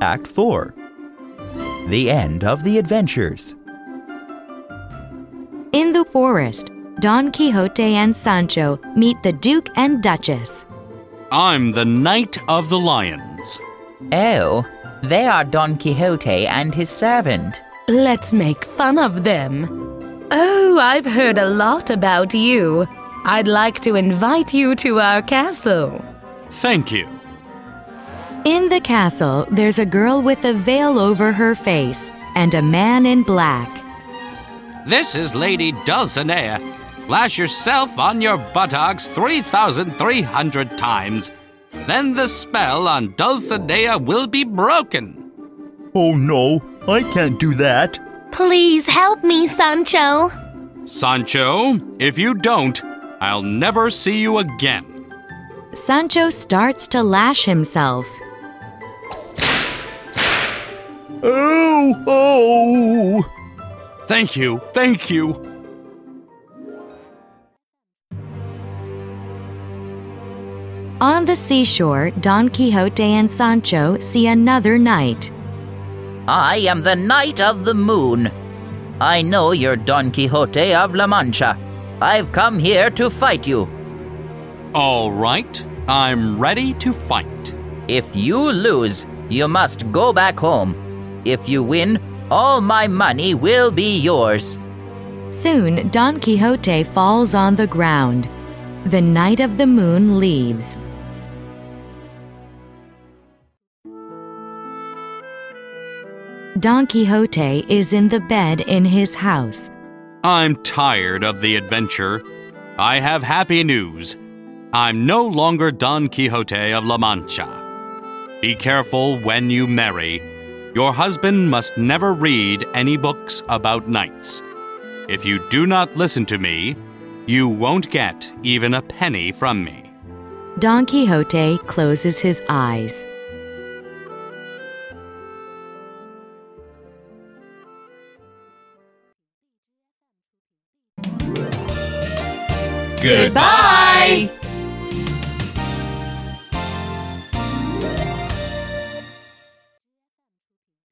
Act 4 The End of the Adventures. In the forest, Don Quixote and Sancho meet the Duke and Duchess. I'm the Knight of the Lions. Oh, they are Don Quixote and his servant. Let's make fun of them. Oh, I've heard a lot about you. I'd like to invite you to our castle. Thank you. In the castle, there's a girl with a veil over her face and a man in black. This is Lady Dulcinea. Lash yourself on your buttocks 3,300 times. Then the spell on Dulcinea will be broken. Oh no, I can't do that. Please help me, Sancho. Sancho, if you don't, I'll never see you again. Sancho starts to lash himself. Oh, oh! Thank you, thank you. On the seashore, Don Quixote and Sancho see another knight. I am the Knight of the Moon. I know you're Don Quixote of La Mancha. I've come here to fight you. All right, I'm ready to fight. If you lose, you must go back home. If you win, all my money will be yours. Soon, Don Quixote falls on the ground. The Knight of the Moon leaves. Don Quixote is in the bed in his house. I'm tired of the adventure. I have happy news. I'm no longer Don Quixote of La Mancha. Be careful when you marry. Your husband must never read any books about knights. If you do not listen to me, you won't get even a penny from me. Don Quixote closes his eyes. Goodbye!